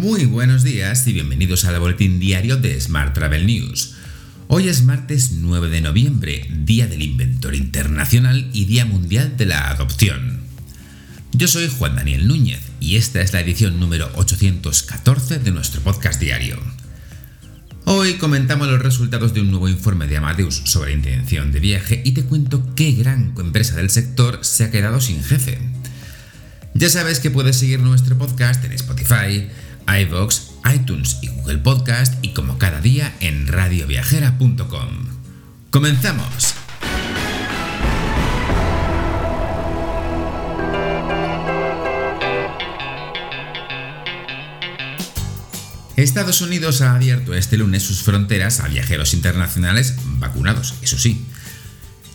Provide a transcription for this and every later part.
Muy buenos días y bienvenidos al boletín diario de Smart Travel News. Hoy es martes 9 de noviembre, Día del Inventor Internacional y Día Mundial de la Adopción. Yo soy Juan Daniel Núñez y esta es la edición número 814 de nuestro podcast diario. Hoy comentamos los resultados de un nuevo informe de Amadeus sobre intención de viaje y te cuento qué gran empresa del sector se ha quedado sin jefe. Ya sabes que puedes seguir nuestro podcast en Spotify, iVoox, iTunes y Google Podcast y como cada día en radioviajera.com. ¡Comenzamos! Estados Unidos ha abierto este lunes sus fronteras a viajeros internacionales vacunados, eso sí.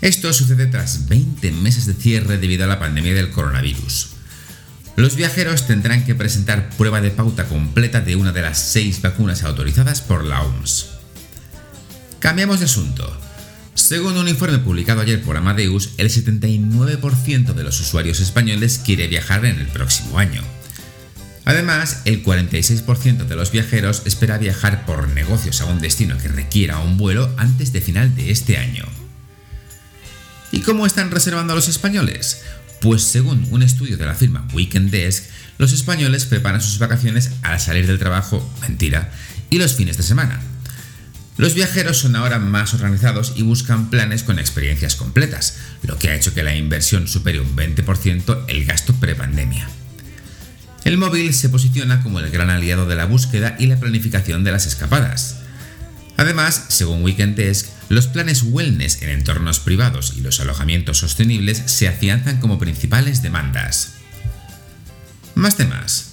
Esto sucede tras 20 meses de cierre debido a la pandemia del coronavirus. Los viajeros tendrán que presentar prueba de pauta completa de una de las seis vacunas autorizadas por la OMS. Cambiamos de asunto. Según un informe publicado ayer por Amadeus, el 79% de los usuarios españoles quiere viajar en el próximo año. Además, el 46% de los viajeros espera viajar por negocios a un destino que requiera un vuelo antes de final de este año. ¿Y cómo están reservando a los españoles? Pues según un estudio de la firma Weekend Desk, los españoles preparan sus vacaciones al salir del trabajo, mentira, y los fines de semana. Los viajeros son ahora más organizados y buscan planes con experiencias completas, lo que ha hecho que la inversión supere un 20% el gasto prepandemia. El móvil se posiciona como el gran aliado de la búsqueda y la planificación de las escapadas. Además, según Weekend Desk, los planes wellness en entornos privados y los alojamientos sostenibles se afianzan como principales demandas. Más temas.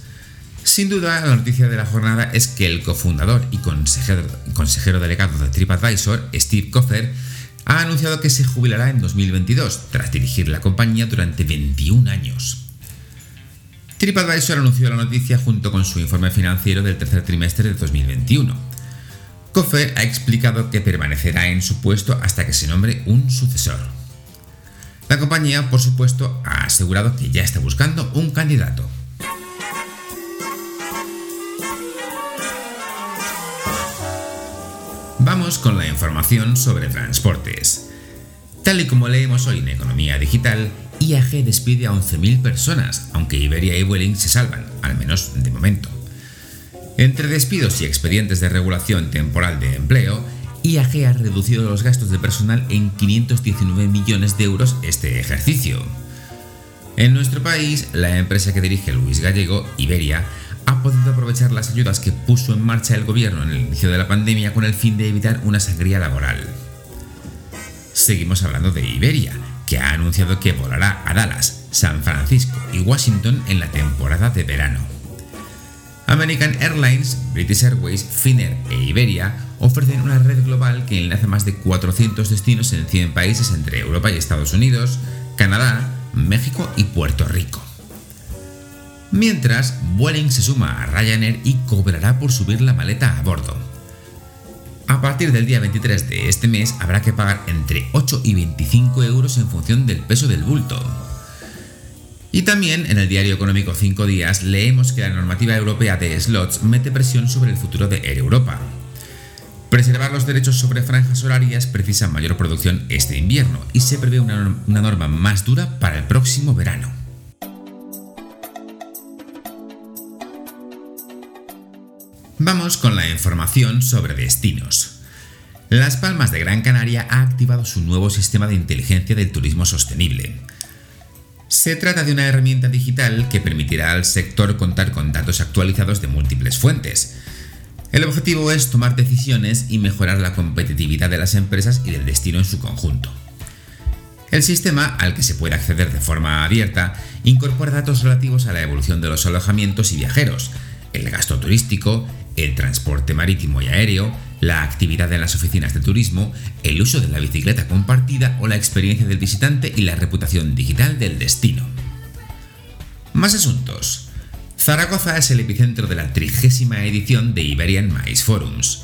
Sin duda, la noticia de la jornada es que el cofundador y consejero, delegado de TripAdvisor, Steve Koffer, ha anunciado que se jubilará en 2022 tras dirigir la compañía durante 21 años. TripAdvisor anunció la noticia junto con su informe financiero del tercer trimestre de 2021 Coffer ha explicado que permanecerá en su puesto hasta que se nombre un sucesor. La compañía, por supuesto, ha asegurado que ya está buscando un candidato. Vamos con la información sobre transportes. Tal y como leemos hoy en Economía Digital, IAG despide a 11.000 personas, aunque Iberia y Vueling se salvan, al menos de momento. Entre despidos y expedientes de regulación temporal de empleo, IAG ha reducido los gastos de personal en 519 millones de euros este ejercicio. En nuestro país, la empresa que dirige Luis Gallego, Iberia, ha podido aprovechar las ayudas que puso en marcha el gobierno en el inicio de la pandemia con el fin de evitar una sangría laboral. Seguimos hablando de Iberia, que ha anunciado que volará a Dallas, San Francisco y Washington en la temporada de verano. American Airlines, British Airways, Finnair e Iberia ofrecen una red global que enlaza más de 400 destinos en 100 países entre Europa y Estados Unidos, Canadá, México y Puerto Rico. Mientras, Vueling se suma a Ryanair y cobrará por subir la maleta a bordo. A partir del día 23 de este mes habrá que pagar entre 8 y 25 euros en función del peso del bulto. Y también en el diario económico 5 días leemos que la normativa europea de slots mete presión sobre el futuro de Air Europa. Preservar los derechos sobre franjas horarias precisa mayor producción este invierno y se prevé una, una norma más dura para el próximo verano. Vamos con la información sobre destinos. Las Palmas de Gran Canaria ha activado su nuevo sistema de inteligencia del turismo sostenible. Se trata de una herramienta digital que permitirá al sector contar con datos actualizados de múltiples fuentes. El objetivo es tomar decisiones y mejorar la competitividad de las empresas y del destino en su conjunto. El sistema, al que se puede acceder de forma abierta, incorpora datos relativos a la evolución de los alojamientos y viajeros, el gasto turístico, el transporte marítimo y aéreo, la actividad en las oficinas de turismo, el uso de la bicicleta compartida o la experiencia del visitante y la reputación digital del destino. Más asuntos. Zaragoza es el epicentro de la trigésima edición de Iberian Mice Forums.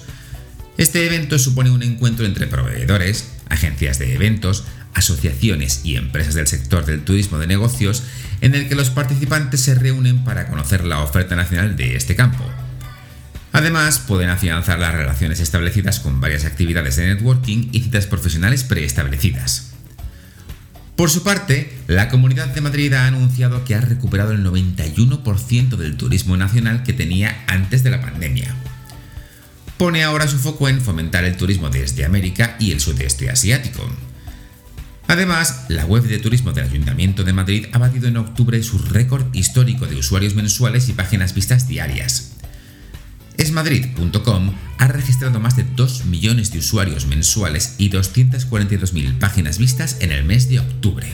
Este evento supone un encuentro entre proveedores, agencias de eventos, asociaciones y empresas del sector del turismo de negocios en el que los participantes se reúnen para conocer la oferta nacional de este campo, Además, pueden afianzar las relaciones establecidas con varias actividades de networking y citas profesionales preestablecidas. Por su parte, la Comunidad de Madrid ha anunciado que ha recuperado el 91% del turismo nacional que tenía antes de la pandemia. Pone ahora su foco en fomentar el turismo desde América y el sudeste asiático. Además, la web de turismo del Ayuntamiento de Madrid ha batido en octubre su récord histórico de usuarios mensuales y páginas vistas diarias. Esmadrid.com ha registrado más de 2 millones de usuarios mensuales y 242.000 páginas vistas en el mes de octubre.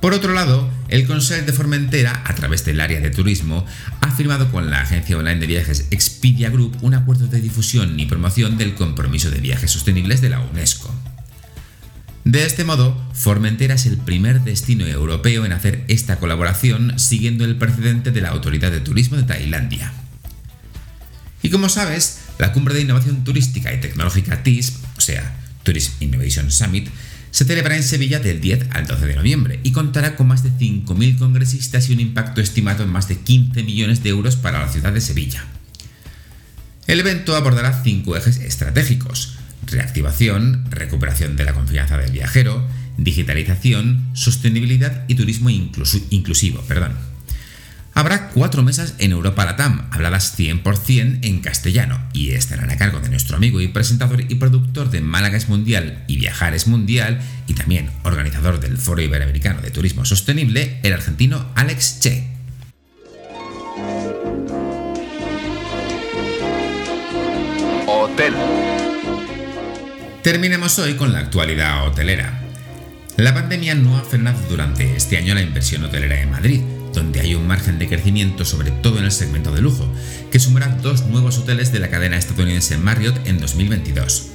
Por otro lado, el Consejo de Formentera, a través del área de turismo, ha firmado con la agencia online de viajes Expedia Group un acuerdo de difusión y promoción del compromiso de viajes sostenibles de la UNESCO. De este modo, Formentera es el primer destino europeo en hacer esta colaboración siguiendo el precedente de la Autoridad de Turismo de Tailandia. Y como sabes, la cumbre de innovación turística y tecnológica TISP, o sea, Tourism Innovation Summit, se celebra en Sevilla del 10 al 12 de noviembre y contará con más de 5.000 congresistas y un impacto estimado en más de 15 millones de euros para la ciudad de Sevilla. El evento abordará cinco ejes estratégicos, reactivación, recuperación de la confianza del viajero, digitalización, sostenibilidad y turismo inclusivo. Perdón. Habrá cuatro mesas en Europa Latam, habladas 100% en castellano, y estarán a cargo de nuestro amigo y presentador y productor de Málaga es Mundial y Viajar es Mundial, y también organizador del Foro Iberoamericano de Turismo Sostenible, el argentino Alex Che. Hotel. Terminemos hoy con la actualidad hotelera. La pandemia no ha frenado durante este año la inversión hotelera en Madrid, donde hay un margen de crecimiento sobre todo en el segmento de lujo, que sumará dos nuevos hoteles de la cadena estadounidense Marriott en 2022.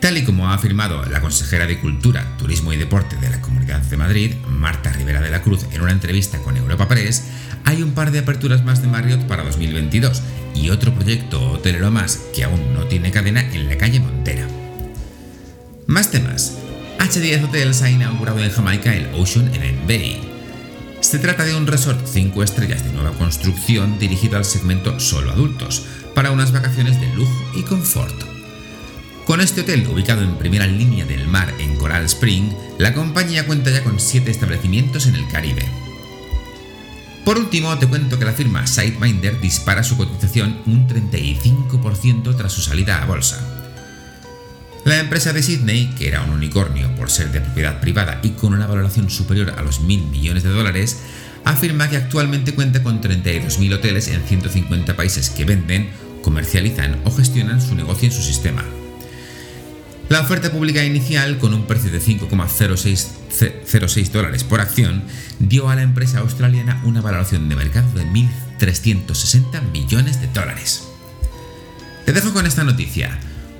Tal y como ha afirmado la consejera de Cultura, Turismo y Deporte de la Comunidad de Madrid, Marta Rivera de la Cruz, en una entrevista con Europa Press, hay un par de aperturas más de Marriott para 2022 y otro proyecto hotelero más que aún no tiene cadena en la calle Montera. Más temas. H10 Hotels ha inaugurado en Jamaica el Ocean en Bay, se trata de un resort 5 estrellas de nueva construcción dirigido al segmento solo adultos, para unas vacaciones de lujo y confort. Con este hotel, ubicado en primera línea del mar en Coral Spring, la compañía cuenta ya con 7 establecimientos en el Caribe. Por último, te cuento que la firma Sideminder dispara su cotización un 35% tras su salida a bolsa. La empresa de Sydney, que era un unicornio por ser de propiedad privada y con una valoración superior a los mil millones de dólares, afirma que actualmente cuenta con 32.000 hoteles en 150 países que venden, comercializan o gestionan su negocio en su sistema. La oferta pública inicial, con un precio de 5,06 dólares por acción, dio a la empresa australiana una valoración de mercado de 1.360 millones de dólares. Te dejo con esta noticia.